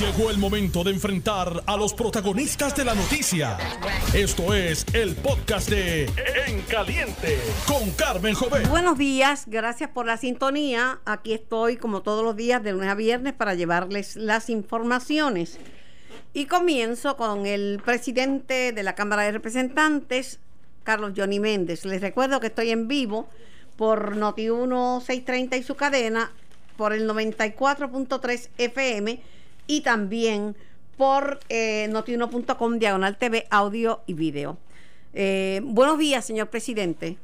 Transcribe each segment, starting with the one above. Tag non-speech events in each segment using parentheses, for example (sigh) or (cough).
Llegó el momento de enfrentar a los protagonistas de la noticia. Esto es el podcast de En Caliente con Carmen Jovet. Buenos días, gracias por la sintonía. Aquí estoy como todos los días de lunes a viernes para llevarles las informaciones. Y comienzo con el presidente de la Cámara de Representantes, Carlos Johnny Méndez. Les recuerdo que estoy en vivo por Noti1 630 y su cadena, por el 94.3 FM y también por eh, notiuno.com diagonal TV, audio y video. Eh, buenos días, señor presidente.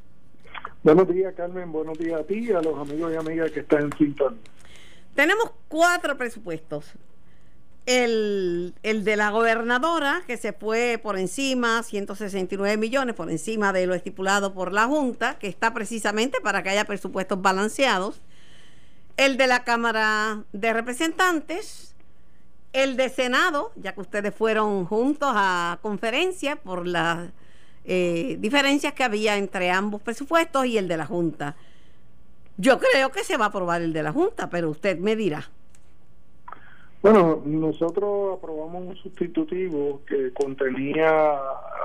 Buenos días, Carmen. Buenos días a ti y a los amigos y amigas que están en sintonía. Tenemos cuatro presupuestos. El, el, de la gobernadora, que se fue por encima, 169 millones, por encima de lo estipulado por la Junta, que está precisamente para que haya presupuestos balanceados. El de la Cámara de Representantes, el de Senado, ya que ustedes fueron juntos a conferencia por las eh, diferencias que había entre ambos presupuestos y el de la Junta. Yo creo que se va a aprobar el de la Junta, pero usted me dirá. Bueno, nosotros aprobamos un sustitutivo que contenía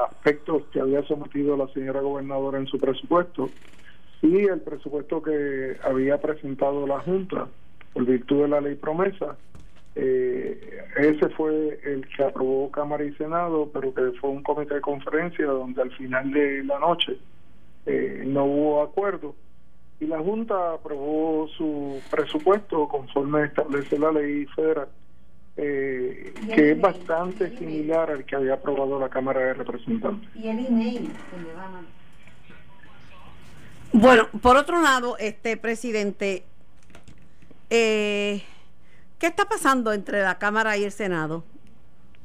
aspectos que había sometido la señora gobernadora en su presupuesto y el presupuesto que había presentado la Junta por virtud de la ley promesa eh, ese fue el que aprobó Cámara y Senado, pero que fue un comité de conferencia donde al final de la noche eh, no hubo acuerdo y la Junta aprobó su presupuesto conforme establece la ley federal, eh, que es bastante similar al que había aprobado la Cámara de Representantes. Y el email Bueno, por otro lado, este presidente, eh, ¿Qué está pasando entre la Cámara y el Senado?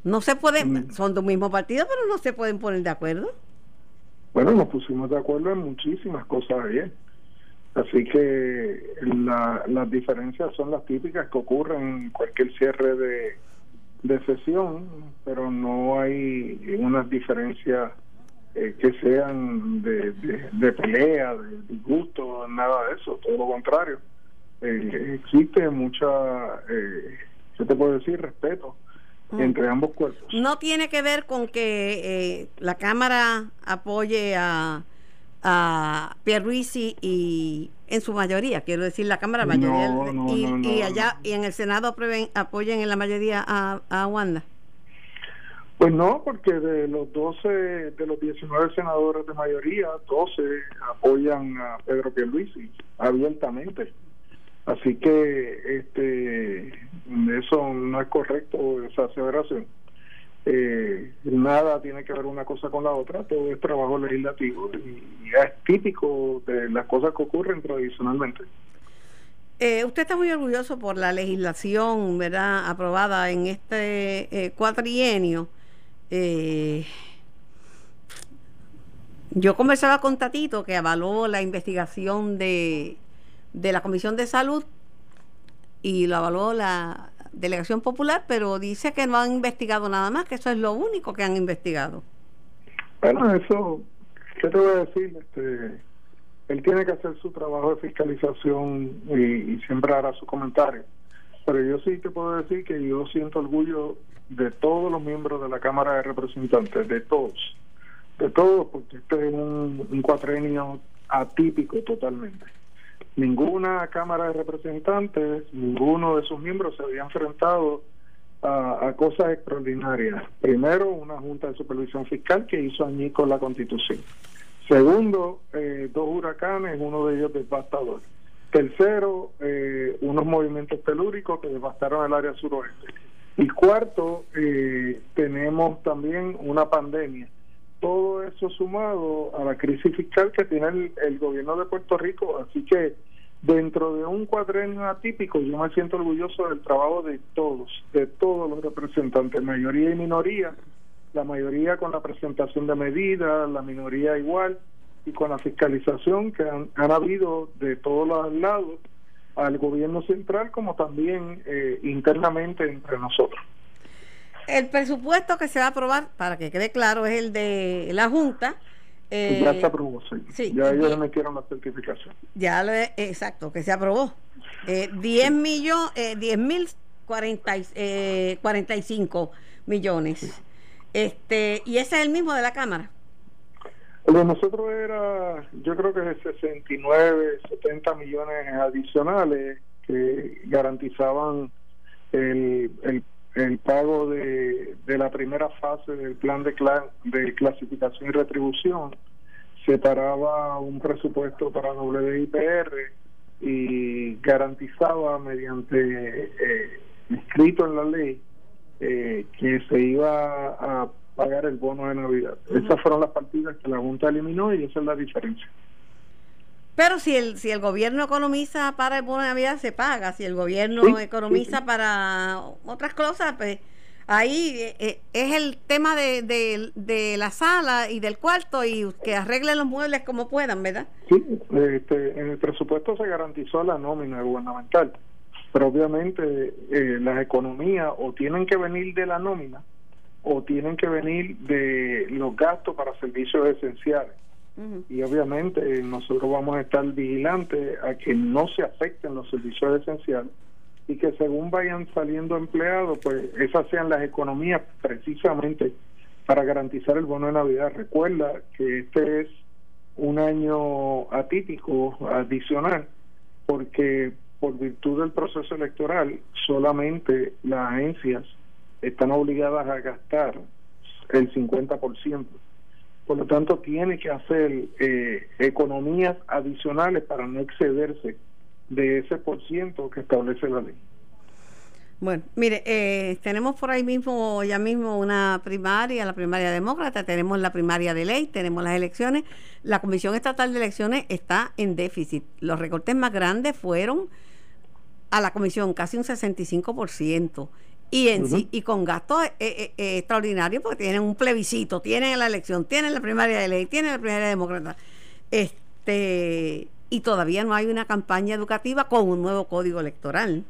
No se pueden, mm. son de un mismo partido, pero no se pueden poner de acuerdo. Bueno, nos pusimos de acuerdo en muchísimas cosas ayer. Así que las diferencias son las típicas que ocurren en cualquier cierre de, de sesión, pero no hay unas diferencias eh, que sean de, de, de pelea, de disgusto, nada de eso, todo lo contrario eh, existe mucha, eh, ¿qué te puedo decir? Respeto mm. entre ambos cuerpos. No tiene que ver con que eh, la Cámara apoye a, a Pierluisi y en su mayoría, quiero decir la Cámara mayoría y, allá y en el Senado aprueben, apoyen en la mayoría a, a Wanda. Pues no, porque de los 12, de los 19 senadores de mayoría, 12 apoyan a Pedro Pierluisi abiertamente. Así que este eso no es correcto, esa aseveración. Eh, nada tiene que ver una cosa con la otra, todo es trabajo legislativo y, es típico de las cosas que ocurren tradicionalmente. Eh, usted está muy orgulloso por la legislación, ¿verdad?, aprobada en este eh, cuatrienio. yo conversaba con Tatito que avaló la investigación de de la Comisión de Salud y lo avaló la Delegación Popular, pero dice que no han investigado nada más, que eso es lo único que han investigado. Bueno, eso, ¿qué te voy a decir? Este, él tiene que hacer su trabajo de fiscalización y, siempre hará su comentario. Pero yo sí te puedo decir que yo siento orgullo de todos los miembros de la Cámara de Representantes, de todos, de todos, porque este es un, un cuatrenio atípico totalmente ninguna Cámara de Representantes, ninguno de sus miembros se había enfrentado a, cosas extraordinarias. Primero, una Junta de Supervisión Fiscal que hizo con la Constitución. Segundo, eh, dos huracanes, uno de ellos devastador. Tercero, eh, unos movimientos telúricos que devastaron el área suroeste. Y cuarto, eh, tenemos también una pandemia todo eso sumado a la crisis fiscal que tiene el, gobierno de Puerto Rico. Así que dentro de un cuadrenio atípico, yo me siento orgulloso del trabajo de todos, de todos los representantes, mayoría y minoría, la mayoría con la presentación de medidas, la minoría igual, y con la fiscalización que han, habido de todos los lados al gobierno central como también eh, internamente entre nosotros. El presupuesto que se va a aprobar, para que quede claro, es el de la Junta. Eh, ya se aprobó, sí. ya ellos metieron la certificación. Ya, lo, exacto, que se aprobó. Eh, 10 millones, eh, 10 mil 40, eh, 45 millones. Este, y ese es el mismo de la Cámara. El de nosotros era, yo creo que de 69, 70 millones adicionales que garantizaban el, el, el pago de, de, la primera fase del plan de, clasificación y retribución. Separaba un presupuesto para WIPR y garantizaba mediante eh, escrito en la ley eh, que se iba a pagar el bono de Navidad. Esas fueron las partidas que la Junta eliminó y esa es la diferencia. Pero si el, si el gobierno economiza para el bono de Navidad, se paga. Si el gobierno economiza para otras cosas, pues ahí eh, eh, es el tema de, de, de, la sala y del cuarto y que arreglen los muebles como puedan, ¿verdad? Sí, este, en el presupuesto se garantizó la nómina gubernamental, pero obviamente eh, las economías o tienen que venir de la nómina o tienen que venir de los gastos para servicios esenciales. Y obviamente nosotros vamos a estar vigilantes a que no se afecten los servicios esenciales y que según vayan saliendo empleados, pues esas sean las economías precisamente para garantizar el bono de Navidad. Recuerda que este es un año atípico, adicional, porque por virtud del proceso electoral solamente las agencias están obligadas a gastar el 50%. Por lo tanto, tiene que hacer eh, economías adicionales para no excederse de ese por ciento que establece la ley. Bueno, mire, eh, tenemos por ahí mismo, ya mismo una primaria, la primaria demócrata, tenemos la primaria de ley, tenemos las elecciones. La Comisión Estatal de Elecciones está en déficit. Los recortes más grandes fueron a la Comisión, casi un 65% y en sí, y con gastos eh, eh, eh, extraordinarios porque tienen un plebiscito, tienen la elección, tienen la primaria de ley, tienen la primaria demócrata. Este, y todavía no hay una campaña educativa con un nuevo código electoral.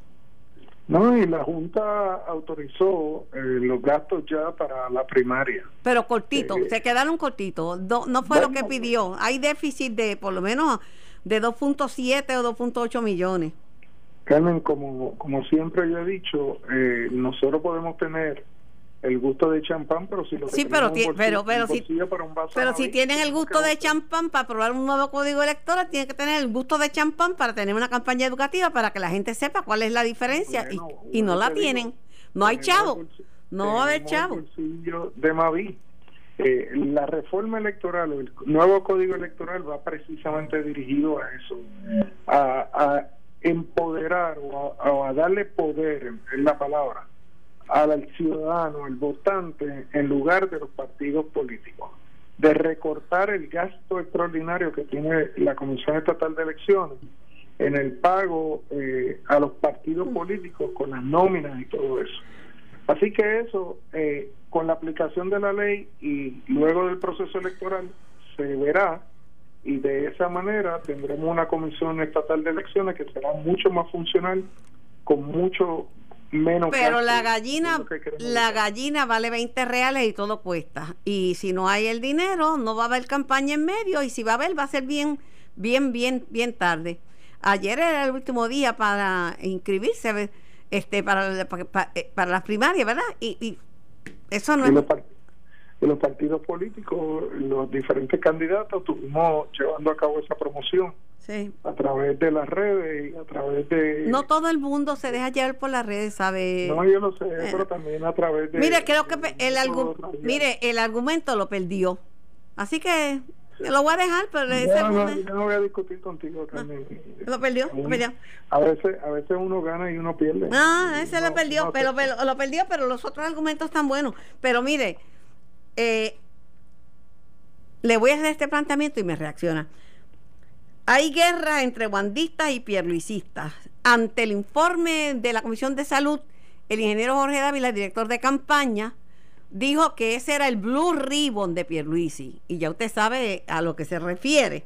No, y la Junta autorizó los gastos ya para la primaria. Pero cortito, se quedaron cortitos. No, no fue lo que pidió. Hay déficit de por lo menos de 2.7 o 2.8 millones. Carmen, como, como siempre yo he dicho, eh, nosotros podemos tener el gusto de champán, pero si lo sí, pero, pero, pero, si, pero si tienen el gusto de champán para aprobar un nuevo código electoral, tienen que tener el gusto de champán para tener una campaña educativa para que la gente sepa cuál es la diferencia y, y, no la tienen. No hay chavo, no va a haber chavo. De Mavi. Eh, la reforma electoral, el nuevo código electoral va precisamente dirigido a eso, a, a empoderar o a, darle poder, en la palabra, al ciudadano, al votante, en lugar de los partidos políticos, de recortar el gasto extraordinario que tiene la Comisión Estatal de Elecciones en el pago eh, a los partidos políticos con las nóminas y todo eso. Así que eso, eh, con la aplicación de la ley y luego del proceso electoral, se verá y de esa manera tendremos una comisión estatal de elecciones que será mucho más funcional con mucho menos pero la gallina la gallina vale 20 reales y todo cuesta. Y si no hay el dinero no va a haber campaña en medio y si va a haber va a ser bien bien bien bien tarde. Ayer era el último día para inscribirse este para para, para, las primarias verdad y, y eso no es de los partidos políticos, los diferentes candidatos, estuvimos llevando a cabo esa promoción. Sí. A través de las redes y a través de... No todo el mundo se deja llevar por las redes, ¿sabe? No, yo lo sé, eh, pero también a través de... Mire, creo que el, mire, el argumento lo perdió. Así que lo voy a dejar, pero no, no, yo no voy a discutir contigo, también. Lo perdió, lo perdió. A veces, a veces uno gana y uno pierde. Ah, ese lo perdió, pero, pero, lo perdió, pero los otros argumentos están buenos. Pero mire, eh, le voy a hacer este planteamiento y me reacciona. Hay guerra entre guandistas y pierluisistas. Ante el informe de la Comisión de Salud, el ingeniero Jorge Dávila, director de campaña, dijo que ese era el Blue Ribbon de Pierluisi. Y ya usted sabe a lo que se refiere.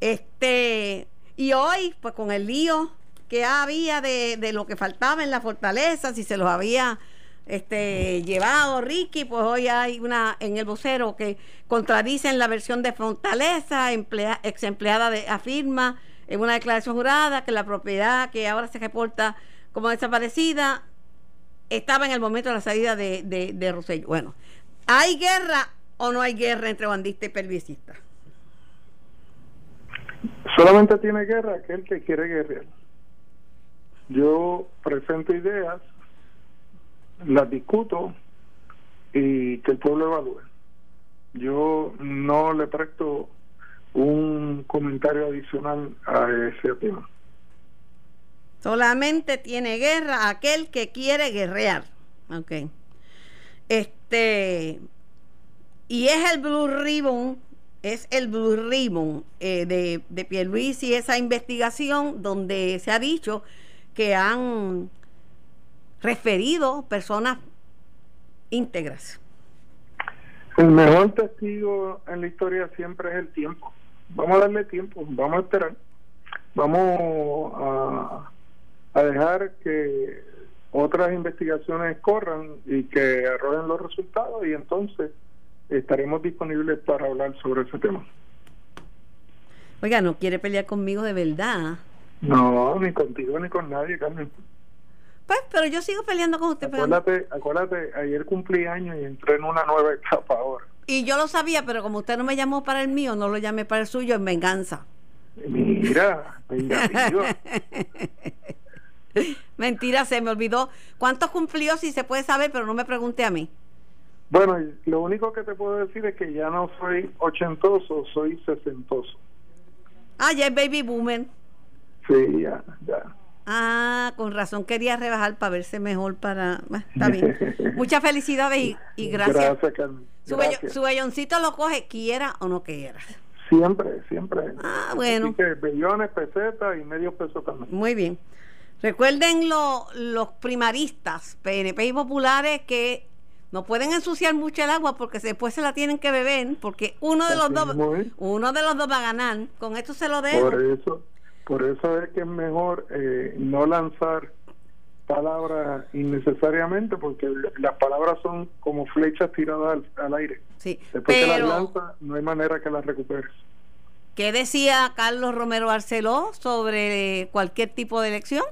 Este, y hoy, pues con el lío que había de, de lo que faltaba en la fortaleza, si se los había este llevado Ricky, pues hoy hay una en el vocero que contradicen la versión de Fortaleza, emplea, ex empleada de afirma en una declaración jurada que la propiedad que ahora se reporta como desaparecida estaba en el momento de la salida de, de, de. Bueno, ¿hay guerra o no hay guerra entre bandistas y pervisistas? Solamente tiene guerra aquel que quiere guerrear. Yo presento ideas, las discuto y que el pueblo evalúe. Yo no le presto un comentario adicional a ese tema. Solamente tiene guerra aquel que quiere guerrear. Ok. Este. Y es el Blue Ribbon, es el Blue Ribbon eh, de, de Pierluisi, esa investigación donde se ha dicho que han referido personas íntegras. El mejor testigo en la historia siempre es el tiempo. Vamos a darle tiempo, vamos a esperar. Vamos a, a dejar que otras investigaciones corran y que arrojen los resultados y entonces estaremos disponibles para hablar sobre ese tema. Oiga, ¿no quiere pelear conmigo de verdad? No, ni contigo ni con nadie, Carmen. Pues, pero yo sigo peleando con usted. Acuérdate, acuérdate, ayer cumplí años y entré en una nueva (laughs) etapa ahora. Y yo lo sabía, pero como usted no me llamó para el mío, no lo llamé para el suyo en venganza. Mira, (laughs) Mentira, se me olvidó. ¿Cuántos cumplió? Si se puede saber, pero no me pregunte a mí. Bueno, lo único que te puedo decir es que ya no soy ochentoso, soy sesentoso. Ah, ya es baby boomer. Sí, ya, ya. Ah, con razón quería rebajar para verse mejor para... está bien. (laughs) Muchas felicidades y, gracias. Gracias, Carmen. Su, belloncito lo coge, quiera o no quiera. Siempre, siempre. Ah, bueno. Así que billones, pesetas y medio peso también. Muy bien. Recuerden los primaristas, PNP y populares, que no pueden ensuciar mucho el agua porque después se la tienen que beber, porque uno de los dos, uno de los dos va a ganar. Con esto se lo dejo. Por eso, por eso es que es mejor eh, no lanzar palabras innecesariamente porque las palabras son como flechas tiradas al, aire. Sí, Después que las lanza, no hay manera que las recuperes. ¿Qué decía Carlos Romero Barceló sobre cualquier tipo de elección?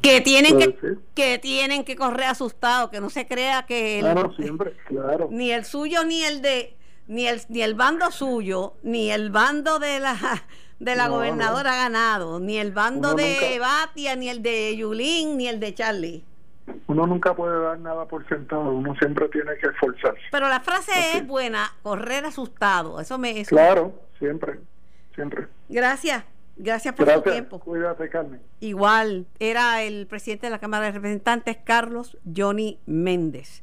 que tienen que, que tienen que correr asustados, que no se crea que siempre, claro. ni el suyo ni el de ni el ni el bando suyo, ni el bando de la de la gobernadora ha ganado, ni el bando de Batia, ni el de Yulín, ni el de Charlie. Uno nunca puede dar nada por sentado, uno siempre tiene que esforzarse. Pero la frase es buena, correr asustado, eso me Claro, siempre, siempre. Gracias. Gracias por su tiempo. Cuídate, Carmen. Igual, era el presidente de la Cámara de Representantes, Carlos Johnny Méndez.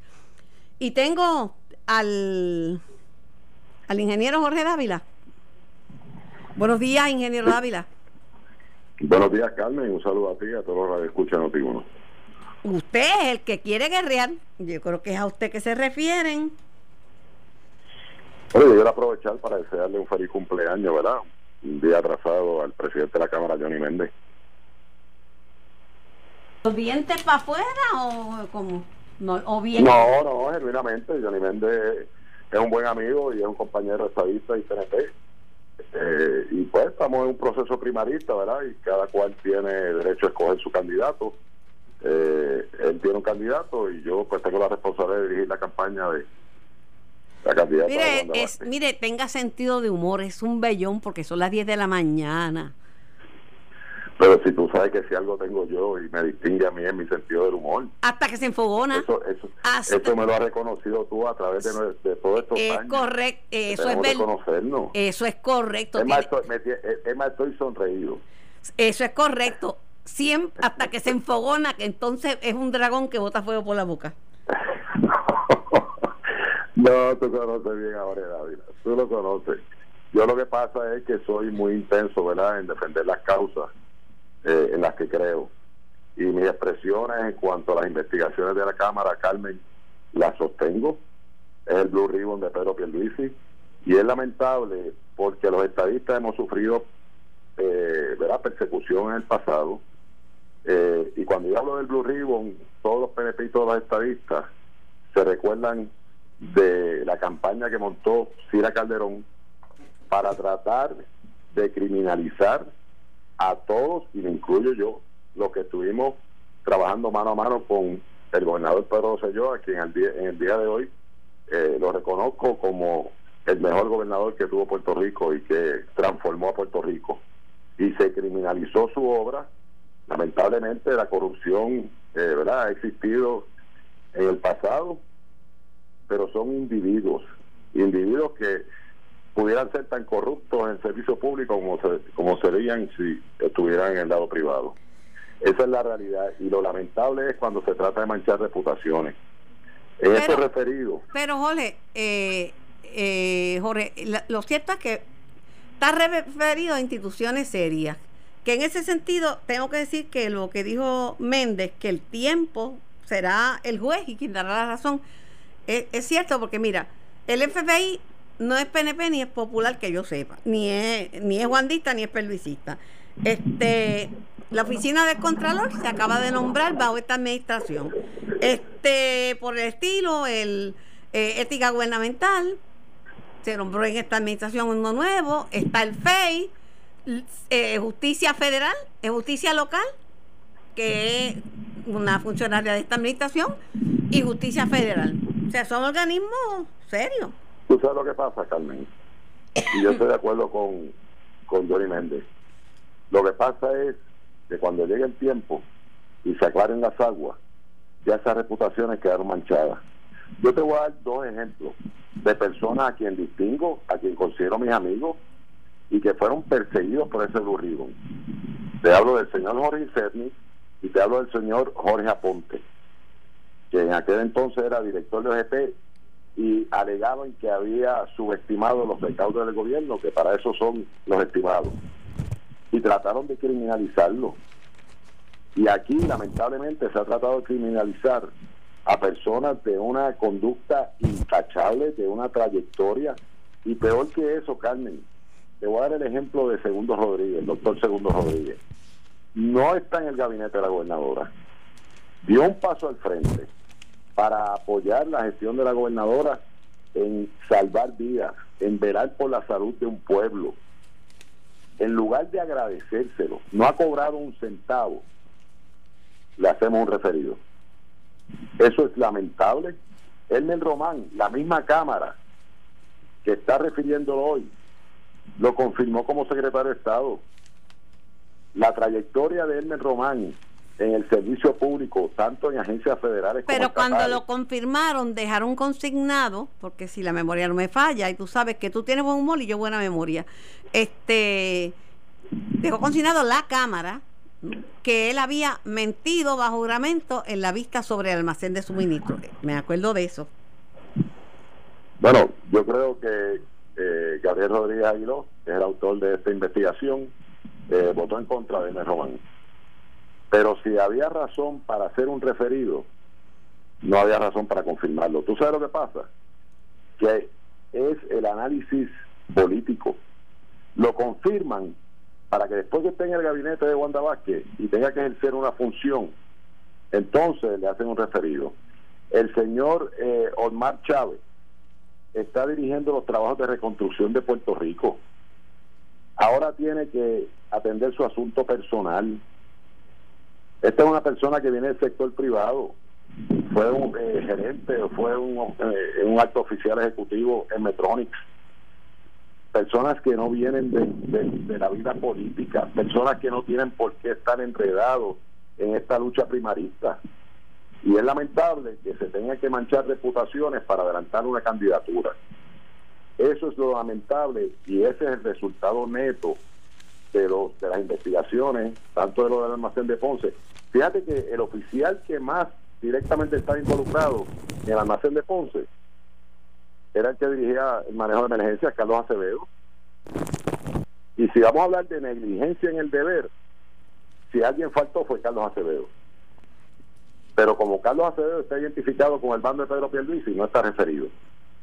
Y tengo al, al ingeniero Jorge Dávila. Buenos días, ingeniero Dávila. Buenos días, Carmen. Un saludo a ti y a todos los que escuchan Notiuno. Usted es el que quiere guerrear. Yo creo que es a usted que se refieren. Oye, yo quiero aprovechar para desearle un feliz cumpleaños, ¿verdad? un día atrasado al presidente de la Cámara, Johnny Méndez. ¿Los dientes para afuera o como No, o bien... no, no, genuinamente. Johnny Méndez es un buen amigo y es un compañero estadista y PNP. Eh, y pues estamos en un proceso primarista, ¿verdad? Y cada cual tiene derecho a escoger su candidato. Eh, él tiene un candidato y yo pues tengo la responsabilidad de dirigir la campaña de, Mire, es, mire, tenga sentido de humor, es un bellón porque son las 10 de la mañana. Pero si tú sabes que si algo tengo yo y me distingue a mí es mi sentido del humor. Hasta que se enfogona. Eso, eso, me lo has reconocido tú a través de, de todos estos es años. Correcto, eso es verdad. Eso es correcto. Es más, estoy, es más, estoy sonreído. Eso es correcto. Siempre, hasta que se enfogona, que entonces es un dragón que bota fuego por la boca. (laughs) No, tú conoces bien a Jorge Dávila, tú lo conoces. Yo lo que pasa es que soy muy intenso, ¿verdad?, en defender las causas eh, en las que creo. Y mis expresiones en cuanto a las investigaciones de la Cámara, Carmen, las sostengo. Es el Blue Ribbon de Pedro Pierluisi. Y es lamentable porque los estadistas hemos sufrido, eh, persecución en el pasado. Eh, y cuando yo hablo del Blue Ribbon, todos los y todos los estadistas se recuerdan de la campaña que montó Cira Calderón para tratar de criminalizar a todos, y me incluyo yo, los que estuvimos trabajando mano a mano con el gobernador Pedro Rosselló, a quien en el día de hoy eh, lo reconozco como el mejor gobernador que tuvo Puerto Rico y que transformó a Puerto Rico. Y se criminalizó su obra. Lamentablemente la corrupción eh, ¿verdad? ha existido en el pasado, pero son individuos, individuos que pudieran ser tan corruptos en el servicio público como, como serían si estuvieran en el lado privado. Esa es la realidad y lo lamentable es cuando se trata de manchar reputaciones. En pero, este referido. Pero Jorge, eh, eh, Jorge, lo cierto es que está referido a instituciones serias. Que en ese sentido tengo que decir que lo que dijo Méndez, que el tiempo será el juez y quien dará la razón, es, es cierto porque mira, el FBI no es PNP ni es popular que yo sepa, ni es, ni es guandista ni es pervisista. Este, la oficina del Contralor se acaba de nombrar bajo esta administración. Este, por el estilo, el eh, ética gubernamental se nombró en esta administración uno nuevo, está el FEI, eh, justicia federal, justicia local, que es una funcionaria de esta administración, y justicia federal. O sea, son organismos serios. Tú sabes lo que pasa, Carmen. Y yo estoy de acuerdo con, con Johnny Méndez. Lo que pasa es que cuando llegue el tiempo y se aclaren las aguas, ya esas reputaciones quedaron manchadas. Yo te voy a dar dos ejemplos de personas a quien distingo, a quien considero mis amigos y que fueron perseguidos por ese Blue Te hablo del señor Jorge Cerny y te hablo del señor Jorge Aponte, que en aquel entonces era director de OGP y alegaban que había subestimado los recaudos del gobierno, que para eso son los estimados. Y trataron de criminalizarlo. Y aquí, lamentablemente, se ha tratado de criminalizar a personas de una conducta intachable, de una trayectoria. Y peor que eso, Carmen, te voy a dar el ejemplo de Segundo Rodríguez, el doctor Segundo Rodríguez. No está en el gabinete de la gobernadora. Dio un paso al frente para apoyar la gestión de la gobernadora en salvar vidas, en velar por la salud de un pueblo. En lugar de agradecérselo, no ha cobrado un centavo, le hacemos un referido. Eso es lamentable. Elmer Román, la misma Cámara que está refiriéndolo hoy, lo confirmó como secretario de Estado. La trayectoria de Elmer Román en el servicio público, tanto en agencias federales Pero cuando lo confirmaron, dejaron consignado, porque si la memoria no me falla, y tú sabes que tú tienes buen humor y yo buena memoria, este dejó consignado la Cámara que él había mentido bajo juramento en la vista sobre el almacén de suministro. Me acuerdo de eso. Bueno, yo creo que eh, Gabriel Rodríguez Aguiló, que es el autor de esta investigación, eh, votó en contra de M. Román. Pero si había razón para hacer un referido, no había razón para confirmarlo. ¿Tú sabes lo que pasa? Que es el análisis político. Lo confirman para que después que esté en el gabinete de Wanda Vázquez y tenga que ejercer una función, entonces le hacen un referido. El señor eh, Omar Chávez está dirigiendo los trabajos de reconstrucción de Puerto Rico. Ahora tiene que atender su asunto personal esta es una persona que viene del sector privado. Fue un eh, gerente, fue un, eh, un alto oficial ejecutivo en Metronics. Personas que no vienen de, la vida política, personas que no tienen por qué estar enredados en esta lucha primarista. Y es lamentable que se tenga que manchar reputaciones para adelantar una candidatura. Eso es lo lamentable y ese es el resultado neto de, los, de las investigaciones, tanto de lo del almacén de Ponce. Fíjate que el oficial que más directamente está involucrado en el almacén de Ponce era el que dirigía el manejo de emergencias, Carlos Acevedo. Y si vamos a hablar de negligencia en el deber, si alguien faltó fue Carlos Acevedo. Pero como Carlos Acevedo está identificado con el bando de Pedro Pierluisi, no está referido.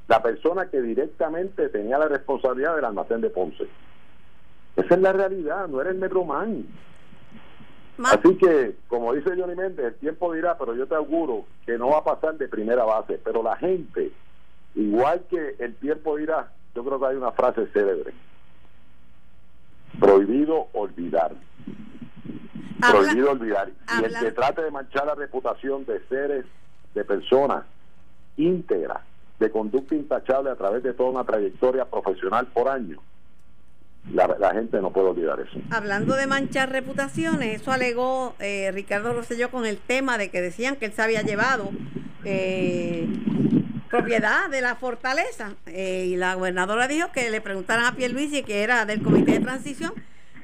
La persona que directamente tenía la responsabilidad del almacén de Ponce. Esa es la realidad, no era el Metromán. Así que, como dice Johnny Méndez, el tiempo dirá, pero yo te auguro que no va a pasar de primera base. Pero la gente, igual que el tiempo dirá, yo creo que hay una frase célebre. Prohibido olvidar. prohibido olvidar. Y el que trate de manchar la reputación de seres, de personas íntegras, de conducta intachable a través de toda una trayectoria profesional por año, la, gente no puede olvidar eso. Hablando de manchar reputaciones, eso alegó eh, Ricardo Rosselló con el tema de que decían que él se había llevado eh, propiedad de la fortaleza. Eh, y la gobernadora dijo que le preguntaran a Pierluisi, que era del comité de transición,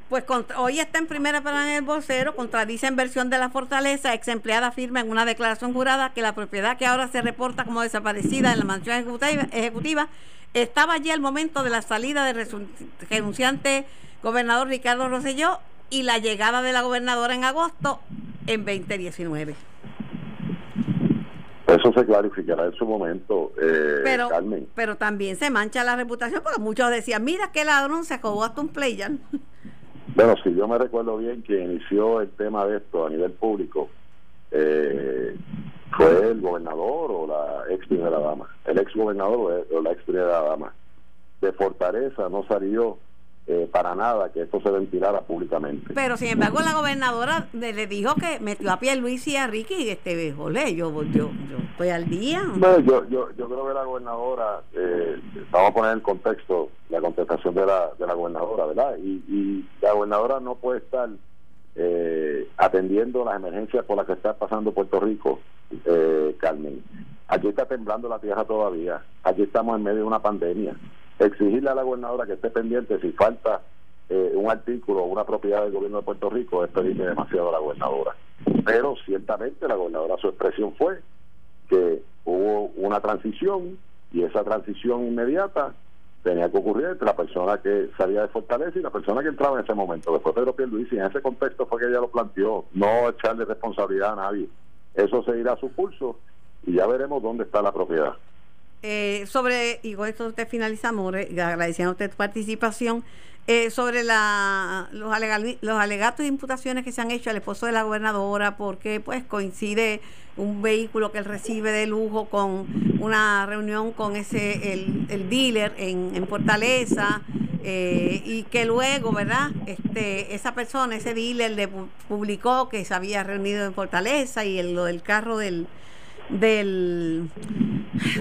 pues hoy está en primera para el vocero, contradice en versión de la fortaleza, ex empleada firma en una declaración jurada que la propiedad que ahora se reporta como desaparecida en la mansión ejecutiva, estaba allí al momento de la salida del renunciante gobernador Ricardo Rosselló y la llegada de la gobernadora en agosto en 2019. Eso se clarificará en su momento, eh, pero, Pero también se mancha la reputación porque muchos decían, mira qué ladrón se acabó hasta un play Bueno, si yo me recuerdo bien que inició el tema de esto a nivel público, eh, fue el gobernador o la ex primera dama, el ex gobernador o la ex primera dama. De Fortaleza no salió eh, para nada que esto se ventilara públicamente. Pero sin embargo la gobernadora le, dijo que metió a Luis y a Ricky y este jole, yo, yo, yo estoy al día. Bueno, yo, yo, yo creo que la gobernadora, eh, vamos a poner en contexto la contestación de la, de la gobernadora, ¿verdad? Y, y la gobernadora no puede estar eh, atendiendo las emergencias por las que está pasando Puerto Rico, eh, Carmen. Aquí está temblando la tierra todavía, aquí estamos en medio de una pandemia exigirle a la gobernadora que esté pendiente si falta eh, un artículo o una propiedad del gobierno de Puerto Rico es pedirle demasiado a la gobernadora. Pero ciertamente la gobernadora su expresión fue que hubo una transición y esa transición inmediata tenía que ocurrir entre la persona que salía de Fortaleza y la persona que entraba en ese momento. Después Pedro Pierluisi, en ese contexto fue que ella lo planteó, no echarle responsabilidad a nadie. Eso se irá a su curso y ya veremos dónde está la propiedad. Eh, sobre, y con esto te finalizamos, agradeciendo a usted tu participación, eh, sobre la, los, los alegatos de imputaciones que se han hecho al esposo de la gobernadora, porque pues coincide un vehículo que él recibe de lujo con una reunión con ese el, dealer en, en Fortaleza eh, y que luego verdad este esa persona ese dealer le publicó que se había reunido en Fortaleza y el, lo del carro del del,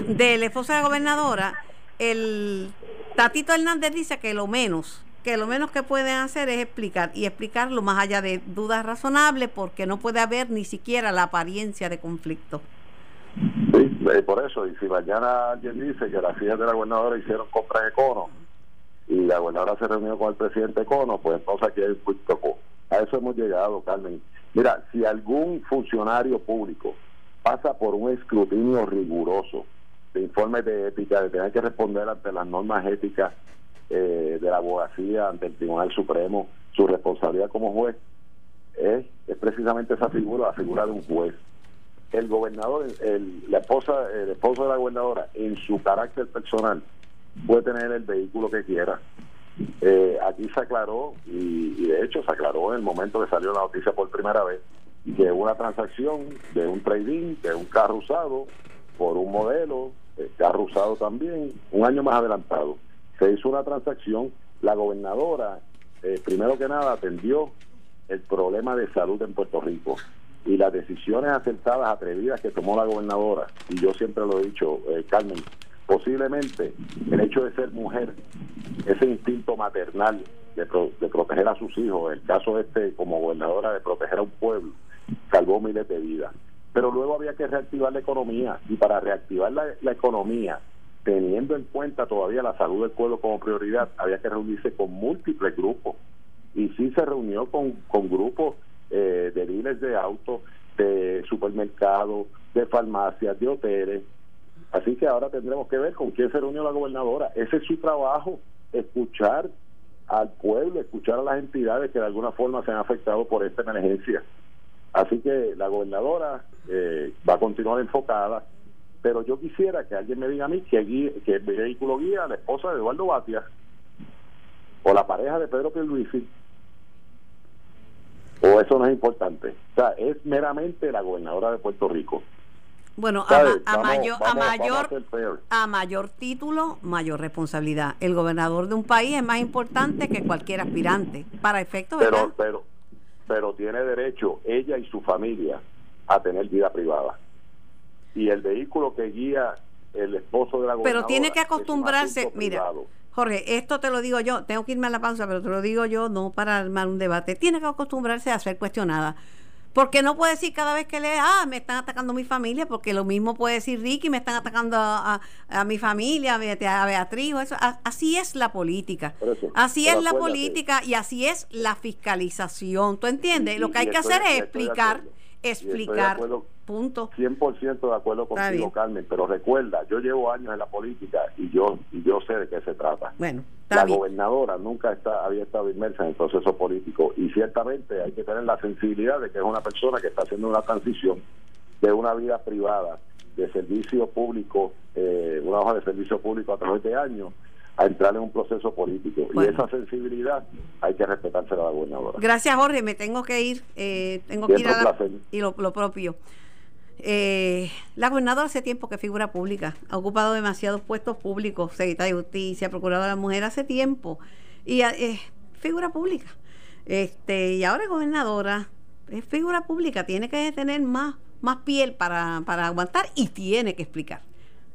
del esposo de la gobernadora, el Tatito Hernández dice que lo menos, que lo menos que pueden hacer es explicar y explicarlo más allá de dudas razonables porque no puede haber ni siquiera la apariencia de conflicto. Sí, eh, por eso, y si mañana alguien dice que las hijas de la gobernadora hicieron compra de cono y la gobernadora se reunió con el presidente Cono, pues entonces aquí hay un A eso hemos llegado, Carmen. Mira, si algún funcionario público pasa por un escrutinio riguroso de informes de ética, de tener que responder ante las normas éticas eh, de la abogacía, ante el Tribunal Supremo, su responsabilidad como juez es, precisamente esa figura, la figura de un juez. El gobernador, el, la esposa, el esposo de la gobernadora, en su carácter personal, puede tener el vehículo que quiera. Eh, aquí se aclaró, y de hecho se aclaró en el momento que salió la noticia por primera vez, que una transacción de un trading, de un carro usado, por un modelo, eh, carro usado también, un año más adelantado. Se hizo una transacción, la gobernadora, eh, primero que nada, atendió el problema de salud en Puerto Rico y las decisiones acertadas, atrevidas que tomó la gobernadora, y yo siempre lo he dicho, eh, Carmen, posiblemente el hecho de ser mujer, ese instinto maternal de, de proteger a sus hijos, el caso este como gobernadora de proteger a un pueblo, salvó miles de vidas. Pero luego había que reactivar la economía y para reactivar la, economía, teniendo en cuenta todavía la salud del pueblo como prioridad, había que reunirse con múltiples grupos. Y sí se reunió con, con grupos eh, de dealers de autos, de supermercados, de farmacias, de hoteles. Así que ahora tendremos que ver con quién se reunió la gobernadora. Ese es su trabajo, escuchar al pueblo, escuchar a las entidades que de alguna forma se han afectado por esta emergencia. Así que la gobernadora eh, va a continuar enfocada, pero yo quisiera que alguien me diga a mí que, que el vehículo guía a la esposa de Eduardo Batia o la pareja de Pedro Pierluisi o eso no es importante. O sea, es meramente la gobernadora de Puerto Rico. Bueno, a, mayor, a, mayor, a mayor título, mayor responsabilidad. El gobernador de un país es más importante que cualquier aspirante, para efectos, Pero, pero, pero tiene derecho ella y su familia a tener vida privada. Y el vehículo que guía el esposo de la Pero tiene que acostumbrarse, mira, Jorge, esto te lo digo yo, tengo que irme a la pausa, pero te lo digo yo no para armar un debate. Tiene que acostumbrarse a ser cuestionada. Porque no puede decir cada vez que lee, ah, me están atacando a mi familia, porque lo mismo puede decir Ricky, me están atacando a, mi familia, a Beatriz, eso. así es la política. así es la política y así es la fiscalización. ¿Tú entiendes? lo que hay que hacer es explicar, explicar. Punto. 100% de acuerdo contigo, Carmen, pero recuerda, yo llevo años en la política y yo y yo sé de qué se trata. Bueno, la gobernadora nunca está, había estado inmersa en el proceso político y ciertamente hay que tener la sensibilidad de que es una persona que está haciendo una transición de una vida privada, de servicio público, eh, una hoja de servicio público a través de años, a entrar en un proceso político. Y esa sensibilidad hay que respetársela a la gobernadora. Gracias, Jorge. Me tengo que ir. Eh, tengo que ir a y lo propio. Eh, la gobernadora hace tiempo que figura pública, ha ocupado demasiados puestos públicos, secretaria de Justicia, procuradora de la Mujer, hace tiempo, y es eh, figura pública. Este, y ahora es gobernadora, es figura pública, tiene que tener más, más piel para, para aguantar y tiene que explicar.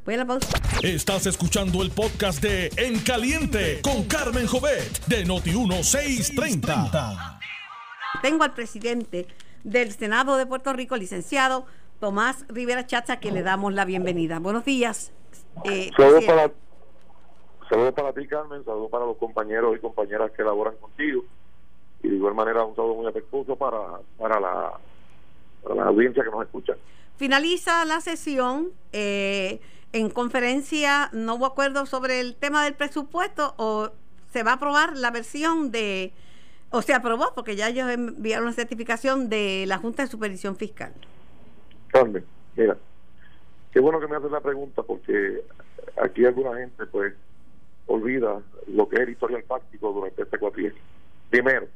Voy a la pausa. Estás escuchando el podcast de En Caliente con Carmen Jovet de Noti1630. Tengo al presidente del Senado de Puerto Rico, licenciado Tomás Rivera Chacha, que le damos la bienvenida. Buenos días. Eh, saludos, para, saludos para ti, Carmen, saludos para los compañeros y compañeras que laboran contigo. Y de igual manera, un saludo muy afectuoso para, para, la, para la audiencia que nos escucha. Finaliza la sesión. Eh, en conferencia no hubo acuerdo sobre el tema del presupuesto o se va a aprobar la versión de, o se aprobó porque ya ellos enviaron la certificación de la Junta de Supervisión Fiscal. Carmen, mira, qué bueno que me haces la pregunta porque aquí alguna gente pues olvida lo que es el historial fáctico durante este cuatrienio. Primero,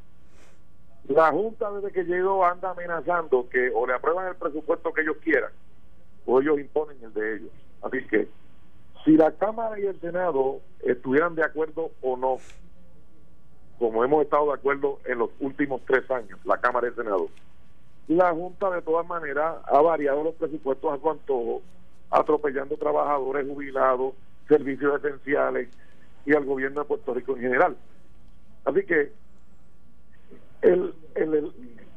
la Junta desde que llegó anda amenazando que o le aprueban el presupuesto que ellos quieran o ellos imponen el de ellos. Así que si la Cámara y el Senado estuvieran de acuerdo o no, como hemos estado de acuerdo en los últimos tres años, la Cámara y el Senado, la Junta de todas maneras ha variado los presupuestos a cuanto atropellando trabajadores jubilados, servicios esenciales y al gobierno de Puerto Rico en general. Así que el, el,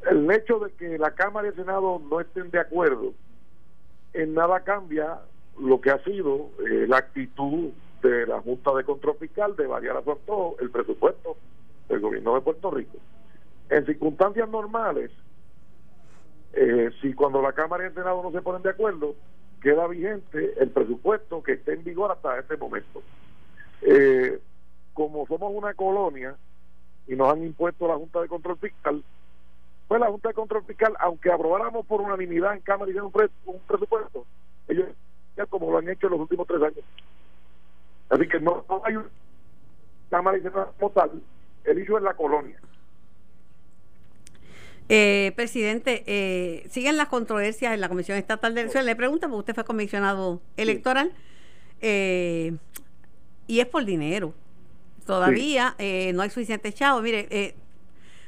el, hecho de que la Cámara y el Senado no estén de acuerdo en nada cambia lo que ha sido eh, la actitud de la Junta de Control Fiscal de variar a todo el presupuesto del gobierno de Puerto Rico. En circunstancias normales, eh, si cuando la Cámara y el Senado no se ponen de acuerdo, queda vigente el presupuesto que esté en vigor hasta este momento. Eh, como somos una colonia y nos han impuesto la Junta de Control Fiscal, pues la Junta de Control Fiscal, aunque aprobáramos por unanimidad en Cámara y Senado un, presupuesto, ellos ya como lo han hecho en los últimos tres años. Así que no, hay un Cámara y Senado como tal, el hizo en la colonia. Eh, presidente, eh, siguen las controversias en la Comisión Estatal de Elecciones. Le pregunto, porque usted fue comisionado electoral eh, y es por dinero. Todavía eh, no hay suficiente chavo. Mire,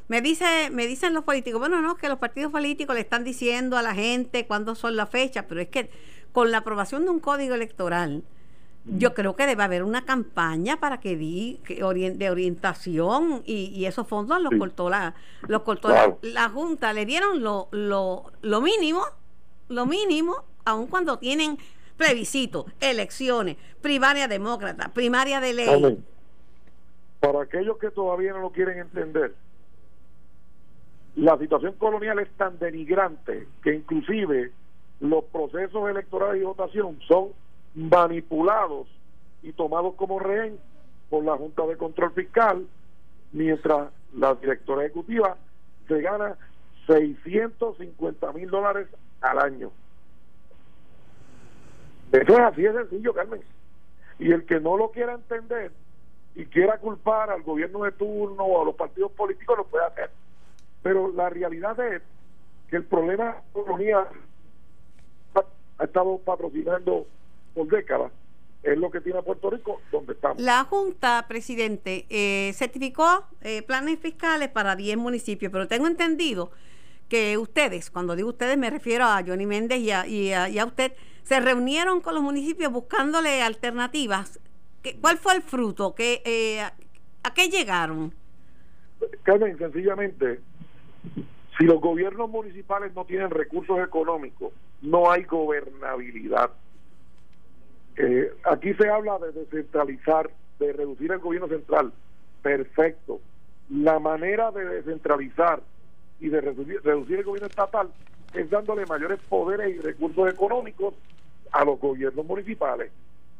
me dice, me dicen los políticos, bueno, no, que los partidos políticos le están diciendo a la gente cuándo son las fechas, pero es que con la aprobación de un código electoral, yo creo que debe haber una campaña para que di de orientación y, esos fondos los cortó la los cortó la, junta. Le dieron lo, lo, lo mínimo lo mínimo aun cuando tienen plebiscito elecciones primaria demócrata primaria de ley. Para aquellos que todavía no lo quieren entender la situación colonial es tan denigrante que inclusive los procesos electorales y votación son manipulados y tomados como rehén por la Junta de Control Fiscal, mientras la directora ejecutiva se gana 650 mil dólares al año. Eso es así de sencillo, Carmen. Y el que no lo quiera entender y quiera culpar al gobierno de turno o a los partidos políticos lo puede hacer. Pero la realidad es que el problema de la economía ha estado patrocinando por décadas es lo que tiene Puerto Rico donde estamos. La Junta, presidente, eh, certificó eh, planes fiscales para 10 municipios, pero tengo entendido que ustedes, cuando digo ustedes me refiero a Johnny Méndez y a, y a, y a usted, se reunieron con los municipios buscándole alternativas. ¿Qué, ¿Cuál fue el fruto? ¿Qué, eh, a, ¿A qué llegaron? Carmen, sencillamente, si los gobiernos municipales no tienen recursos económicos, no hay gobernabilidad. Eh, aquí se habla de descentralizar, de reducir el gobierno central. Perfecto. La manera de descentralizar y de reducir, el gobierno estatal es dándole mayores poderes y recursos económicos a los gobiernos municipales.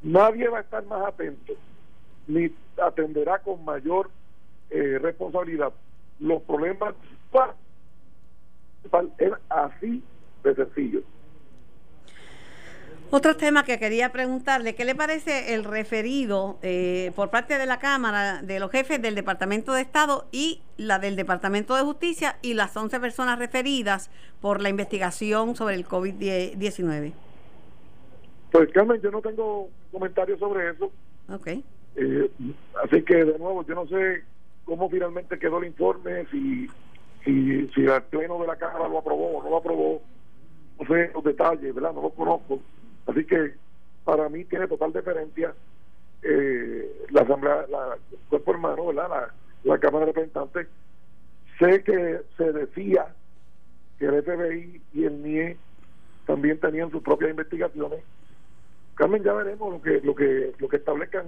Nadie va a estar más atento ni atenderá con mayor eh, responsabilidad los problemas. Es así de sencillo. Otro tema que quería preguntarle, ¿qué le parece el referido eh, por parte de la Cámara de los jefes del Departamento de Estado y la del Departamento de Justicia y las 11 personas referidas por la investigación sobre el COVID-19? Pues Carmen, yo no tengo comentarios sobre eso. Ok. Eh, así que, de nuevo, yo no sé cómo finalmente quedó el informe, si, si, si el Pleno de la Cámara lo aprobó o no lo aprobó. No sé los detalles, ¿verdad? No los conozco. Así que, para mí, tiene total deferencia eh, la Asamblea, la, el cuerpo hermano, ¿verdad? La, la Cámara de Representantes. Sé que se decía que el FBI y el NIE también tenían sus propias investigaciones. Carmen, ya veremos lo que lo que lo que establezcan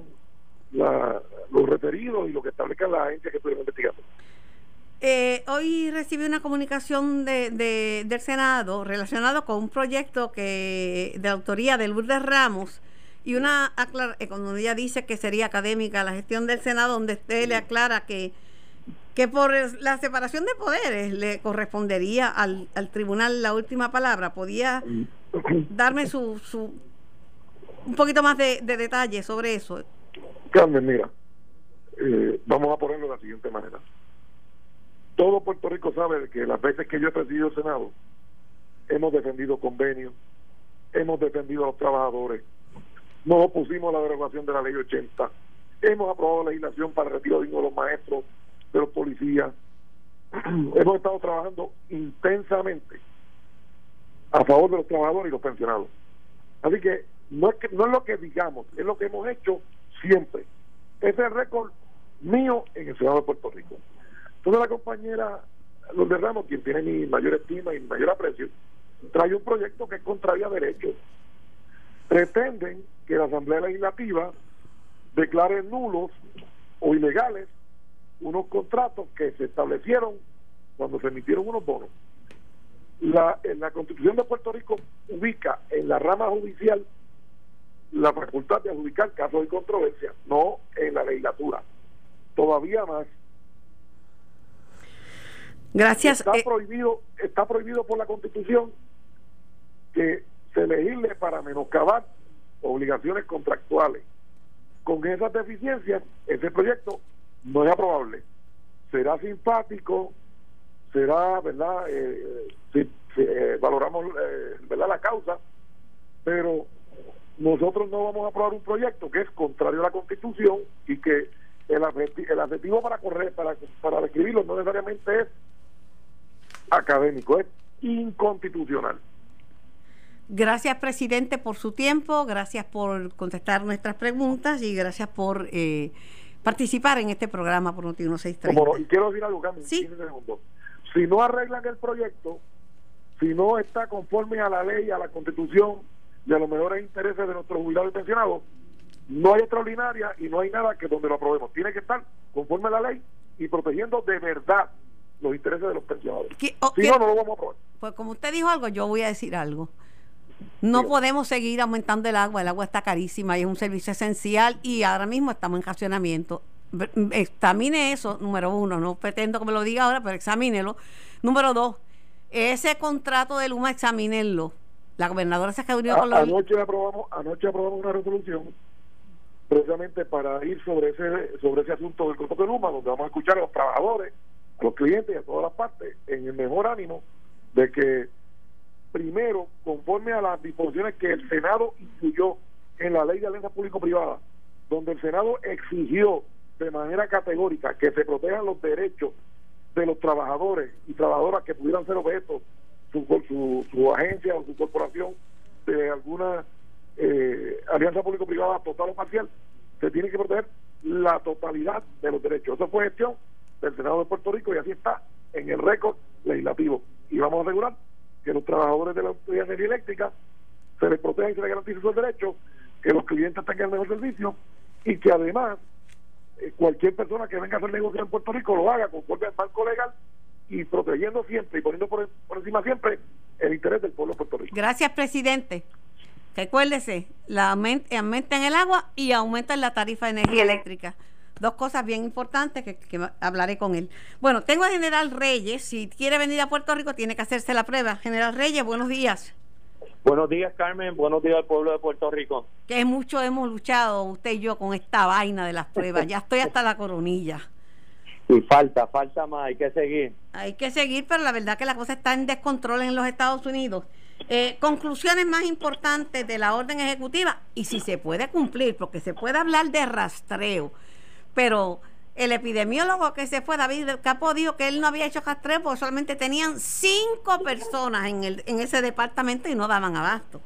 la, los referidos y lo que establezcan la agencia que estuvieron investigando. Eh, hoy recibí una comunicación de, de, del Senado relacionado con un proyecto que de autoría de Lourdes Ramos y una eh, cuando ella dice que sería académica la gestión del Senado, donde usted le aclara que, que por la separación de poderes le correspondería al, al tribunal la última palabra. ¿Podía darme su, su un poquito más de, de detalle sobre eso? Carmen, mira, eh, vamos a ponerlo de la siguiente manera. Todo Puerto Rico sabe que las veces que yo he presidido el Senado, hemos defendido convenios, hemos defendido a los trabajadores, nos opusimos a la derogación de la ley 80, hemos aprobado legislación para el retiro digno de los maestros, de los policías, (clears throat) hemos estado trabajando intensamente a favor de los trabajadores y los pensionados. Así que no es, que, no es lo que digamos, es lo que hemos hecho siempre. Ese es el récord mío en el Senado de Puerto Rico. Entonces la compañera Lourdes Ramos, quien tiene mi mayor estima y mayor aprecio, trae un proyecto que es contrario a derechos. Pretenden que la Asamblea Legislativa declare nulos o ilegales unos contratos que se establecieron cuando se emitieron unos bonos. La Constitución de Puerto Rico ubica en la rama judicial la facultad de adjudicar casos de controversia, no en la legislatura. Todavía más. Gracias. Está eh, prohibido, está prohibido por la Constitución que se legisle para menoscabar obligaciones contractuales. Con esas deficiencias, ese proyecto no es aprobable. Será simpático, será, ¿verdad? Eh, si, eh, valoramos, eh, ¿verdad? La causa, pero nosotros no vamos a aprobar un proyecto que es contrario a la Constitución y que el adjetivo, el adjetivo para correr, para, para describirlo no necesariamente es académico, es inconstitucional. Gracias, presidente, por su tiempo, gracias por contestar nuestras preguntas y gracias por eh, participar en este programa por Noti 1630. Como y quiero decir algo, Carmen, Sí. 15 segundos. Si no arreglan el proyecto, si no está conforme a la ley, a la Constitución y a los mejores intereses de nuestros jubilados y pensionados, no hay extraordinaria y no hay nada que donde lo aprobemos. Tiene que estar conforme a la ley y protegiendo de verdad los intereses de los pensionados. ¿Qué- o- Si no, no lo vamos a aprobar. Pues como usted dijo algo, yo voy a decir algo. No podemos seguir aumentando el agua, el agua está carísima y es un servicio esencial y ahora mismo estamos en racionamiento. Examine eso, número uno, no pretendo que me lo diga ahora, pero examínelo. Número dos, ese contrato de Luma, examínenlo. La gobernadora se reunió A- con los... anoche aprobamos anoche aprobamos una resolución precisamente para ir sobre ese sobre ese asunto del contrato de Luma donde vamos a escuchar a los trabajadores a los clientes y a todas las partes en el mejor ánimo de que primero conforme a las disposiciones que el Senado incluyó en la ley de alianza público-privada, donde el Senado exigió de manera categórica que se protejan los derechos de los trabajadores y trabajadoras que pudieran ser objeto su, su, su agencia o su corporación de alguna eh, alianza público-privada total o parcial, se tiene que proteger la totalidad de los derechos. Eso fue gestión del Senado de Puerto Rico y así está en el récord legislativo. Y vamos a asegurar que los trabajadores de la Autoridad de Energía Eléctrica se les proteja y se les garantice sus derechos, que los clientes tengan el mejor servicio y que además eh, cualquier persona que venga a hacer negocio en Puerto Rico lo haga conforme al marco legal y protegiendo siempre y poniendo por, encima siempre el interés del pueblo de Puerto Rico. Gracias, presidente. Recuérdese, la aumenten el agua y aumentan la tarifa de energía eléctrica. Dos cosas bien importantes que, que, hablaré con él. Bueno, tengo a General Reyes. Si quiere venir a Puerto Rico, tiene que hacerse la prueba. General Reyes, buenos días. Buenos días, Carmen. Buenos días al pueblo de Puerto Rico. Que mucho hemos luchado, usted y yo, con esta vaina de las pruebas. Ya estoy hasta la coronilla. Y falta, falta más, hay que seguir. Hay que seguir, pero la verdad que la cosa está en descontrol en los Estados Unidos. Eh, conclusiones más importantes de la orden ejecutiva y si se puede cumplir, porque se puede hablar de rastreo, pero el epidemiólogo que se fue, David Capo, dijo que él no había hecho rastreo porque solamente tenían cinco personas en, el, en ese departamento y no daban abasto.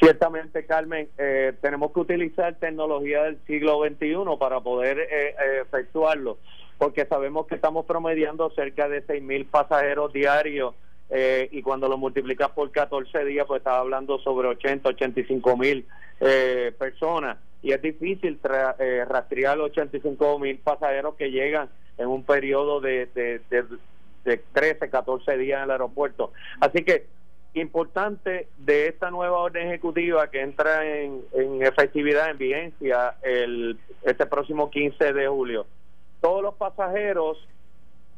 Ciertamente, Carmen, eh, tenemos que utilizar tecnología del siglo XXI para poder eh, efectuarlo, porque sabemos que estamos promediando cerca de seis mil pasajeros diarios eh, y cuando lo multiplicas por 14 días, pues estaba hablando sobre 80, 85 mil eh, personas. Y es difícil eh, rastrear los 85 mil pasajeros que llegan en un periodo de, de, de, 13, 14 días en el aeropuerto. Así que importante de esta nueva orden ejecutiva que entra en, en efectividad, en vigencia, el, este próximo 15 de julio. Todos los pasajeros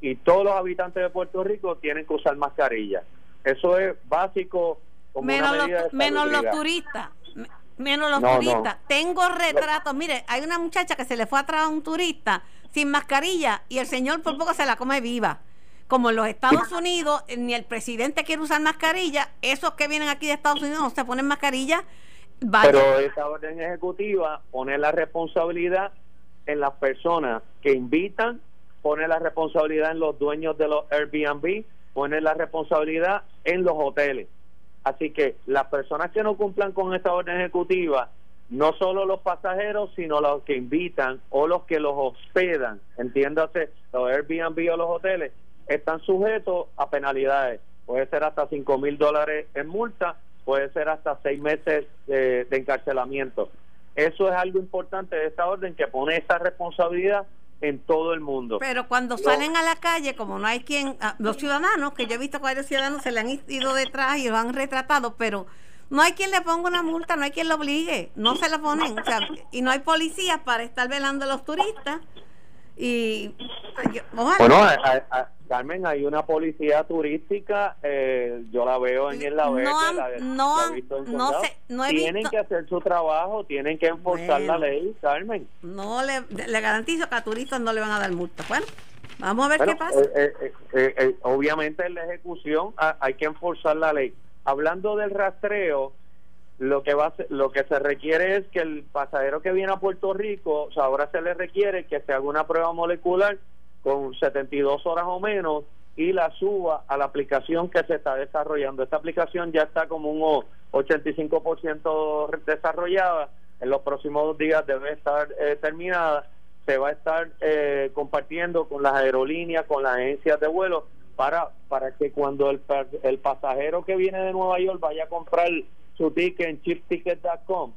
y todos los habitantes de Puerto Rico tienen que usar mascarilla. Eso es básico. Como menos, los, menos los turistas. Menos los turistas. Tengo retratos. Mire, hay una muchacha que se le fue atrás a un turista sin mascarilla y el señor por poco se la come viva. Como en los Estados (laughs) Unidos ni el presidente quiere usar mascarilla, esos que vienen aquí de Estados Unidos no se ponen mascarilla. Pero esa orden ejecutiva pone la responsabilidad en las personas que invitan pone la responsabilidad en los dueños de los Airbnb, pone la responsabilidad en los hoteles. Así que las personas que no cumplan con esta orden ejecutiva, no solo los pasajeros, sino los que invitan o los que los hospedan, entiéndase, los Airbnb o los hoteles, están sujetos a penalidades. Puede ser hasta 5 mil dólares en multa, puede ser hasta seis meses de encarcelamiento. Eso es algo importante de esta orden que pone esa responsabilidad en todo el mundo. Pero cuando salen a la calle, como no hay quien, ah, los ciudadanos, que yo he visto que varios ciudadanos se le han ido detrás y lo han retratado, pero no hay quien le ponga una multa, no hay quien lo obligue, no se la ponen, o sea, y no hay policías para estar velando a los turistas. Y bueno, Carmen, hay una policía turística, eh, yo la veo en el la no, no, no, sé, no Tienen que hacer su trabajo, tienen que enforzar la ley, Carmen. No le, le garantizo que a turistas no le van a dar multa. Bueno, vamos a ver qué pasa. Eh, eh, obviamente en la ejecución hay que enforzar la ley. Hablando del rastreo, lo que va lo que se requiere es que el pasajero que viene a Puerto Rico, o sea, ahora se le requiere que se haga una prueba molecular con 72 horas o menos y la suba a la aplicación que se está desarrollando. Esta aplicación ya está como un 85% desarrollada. En los próximos días debe estar eh, terminada. Se va a estar eh, compartiendo con las aerolíneas, con las agencias de vuelo, para, para que cuando el, el pasajero que viene de Nueva York vaya a comprar su ticket en chipticket.com,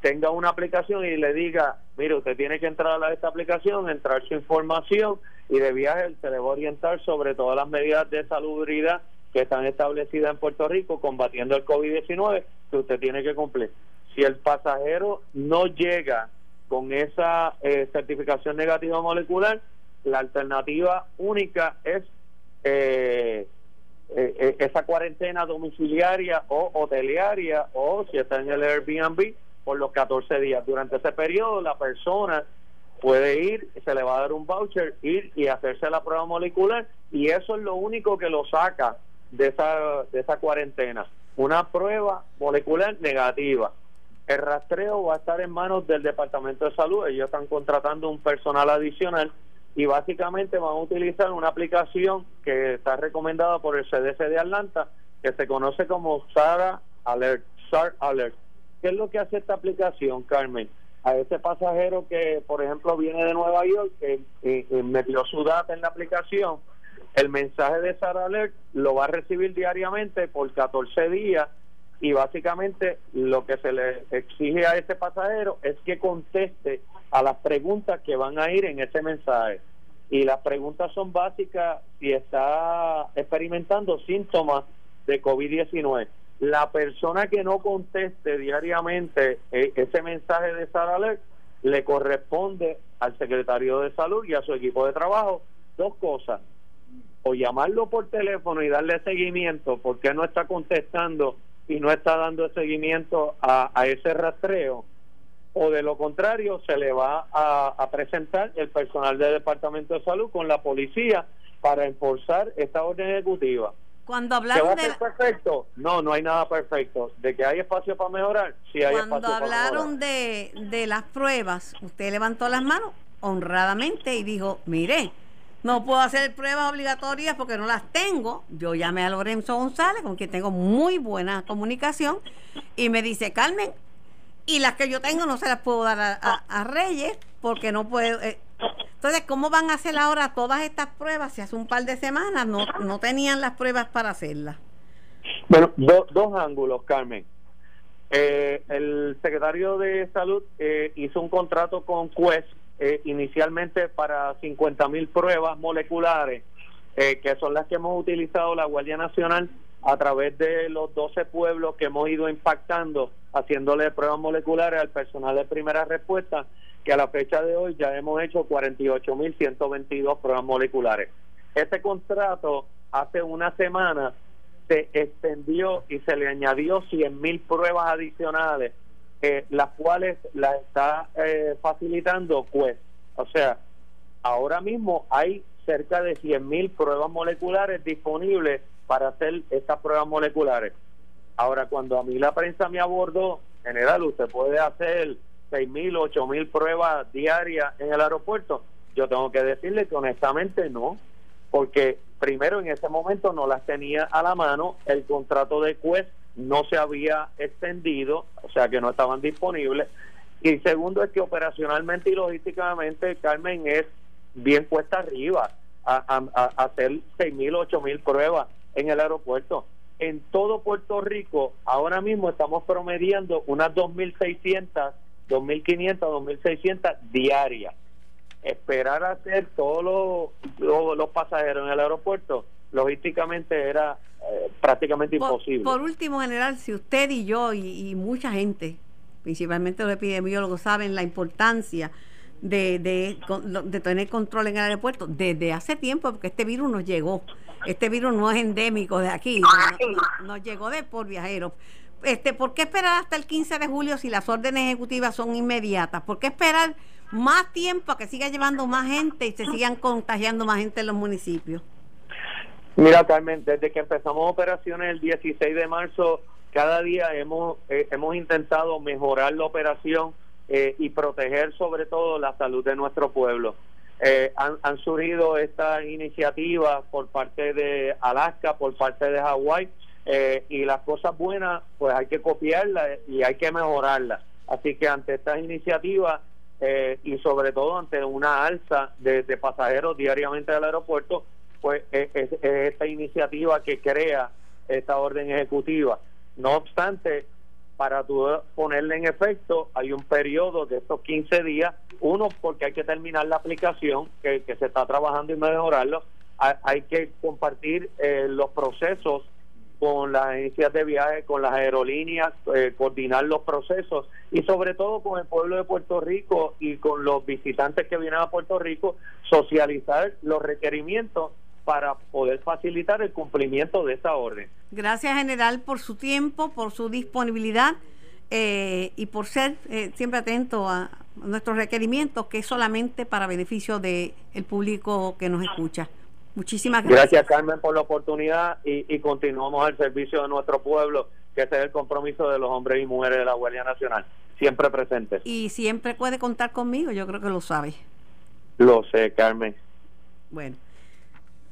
tenga una aplicación y le diga, mire, usted tiene que entrar a esta aplicación, entrar su información y de viaje se le va a orientar sobre todas las medidas de salubridad que están establecidas en Puerto Rico combatiendo el COVID-19 que usted tiene que cumplir. Si el pasajero no llega con esa eh, certificación negativa molecular, la alternativa única es eh, eh, esa cuarentena domiciliaria o hoteliaria o si está en el Airbnb por los 14 días. Durante ese periodo la persona puede ir, se le va a dar un voucher, ir y hacerse la prueba molecular y eso es lo único que lo saca de esa, de esa cuarentena. Una prueba molecular negativa. el rastreo va a estar en manos del Departamento de Salud. Ellos están contratando un personal adicional y básicamente van a utilizar una aplicación que está recomendada por el CDC de Atlanta que se conoce como SARA Alert. SAR Alert. ¿Qué es lo que hace esta aplicación, Carmen? A ese pasajero que, por ejemplo, viene de Nueva York, que metió su data en la aplicación, el mensaje de SAR Alert lo va a recibir diariamente por 14 días y básicamente lo que se le exige a ese pasajero es que conteste a las preguntas que van a ir en ese mensaje. Y las preguntas son básicas si está experimentando síntomas de COVID-19. La persona que no conteste diariamente eh, ese mensaje de Alert le corresponde al secretario de salud y a su equipo de trabajo dos cosas o llamarlo por teléfono y darle seguimiento porque no está contestando y no está dando seguimiento a, ese rastreo o de lo contrario se le va a, presentar el personal del Departamento de Salud con la policía para enforzar esta orden ejecutiva. Cuando hablaron de perfecto, no, no hay nada perfecto. De que hay espacio para mejorar, sí hay Cuando espacio hablaron de, de las pruebas, usted levantó las manos honradamente y dijo, mire, no puedo hacer pruebas obligatorias porque no las tengo. Yo llamé a Lorenzo González, con quien tengo muy buena comunicación, y me dice, Carmen, y las que yo tengo no se las puedo dar a, Reyes porque no puedo. Eh". Entonces, ¿cómo van a hacer ahora todas estas pruebas si hace un par de semanas no, no tenían las pruebas para hacerlas? Bueno, dos ángulos, Carmen. Eh, el secretario de Salud eh, hizo un contrato con Quest eh, inicialmente para 50 mil pruebas moleculares, eh, que son las que hemos utilizado la Guardia Nacional a través de los 12 pueblos que hemos ido impactando, haciéndole pruebas moleculares al personal de primera respuesta, que a la fecha de hoy ya hemos hecho 48 mil 122 pruebas moleculares. Este contrato hace una semana se extendió y se le añadió 100 mil pruebas adicionales las cuales la está eh, facilitando Quest. O sea, ahora mismo hay cerca de 100.000 pruebas moleculares disponibles para hacer estas pruebas moleculares. Ahora, cuando a mí la prensa me abordó, general, usted puede hacer 6.000, 8.000 pruebas diarias en el aeropuerto. Yo tengo que decirle que honestamente no, porque primero en ese momento no las tenía a la mano, el contrato de Quest no se había extendido, o sea que no estaban disponibles. Y segundo es que operacionalmente y logísticamente, Carmen, es bien puesta arriba a, a, hacer 6.000, 8.000 pruebas en el aeropuerto. En todo Puerto Rico, ahora mismo estamos promediando unas 2.600, 2.500, 2.600 diarias. Esperar a hacer todos los, los pasajeros en el aeropuerto, logísticamente era eh, prácticamente imposible. Por último, general, si usted y yo y, mucha gente, principalmente los epidemiólogos, saben la importancia de, de, tener control en el aeropuerto desde hace tiempo, porque este virus nos llegó. Este virus no es endémico de aquí, nos, llegó de por viajeros. Este, ¿Por qué esperar hasta el 15 de julio si las órdenes ejecutivas son inmediatas? ¿Por qué esperar más tiempo a que siga llevando más gente y se sigan contagiando más gente en los municipios? Mira, Carmen, desde que empezamos operaciones el 16 de marzo, cada día hemos, eh, hemos intentado mejorar la operación eh, y proteger sobre todo la salud de nuestro pueblo. Eh, han, han, surgido estas iniciativas por parte de Alaska, por parte de Hawái, y las cosas buenas, pues hay que copiarlas y hay que mejorarlas. Así que ante estas iniciativas y sobre todo ante una alza de, de pasajeros diariamente del aeropuerto, pues es, esta iniciativa que crea esta orden ejecutiva. No obstante, para tú ponerle en efecto, hay un periodo de estos 15 días, uno porque hay que terminar la aplicación, que, se está trabajando y mejorarlo, hay, que compartir eh, los procesos con las agencias de viaje, con las aerolíneas, eh, coordinar los procesos. Y sobre todo con el pueblo de Puerto Rico y con los visitantes que vienen a Puerto Rico, socializar los requerimientos para poder facilitar el cumplimiento de esa orden. Gracias, general, por su tiempo, por su disponibilidad eh, y por ser eh, siempre atento a nuestros requerimientos, que es solamente para beneficio del el público que nos escucha. Muchísimas gracias. Gracias, Carmen, por la oportunidad y, y continuamos al servicio de nuestro pueblo, que ese es el compromiso de los hombres y mujeres de la Guardia Nacional. Siempre presentes. Y siempre puede contar conmigo, yo creo que lo sabe. Lo sé, Carmen. Bueno,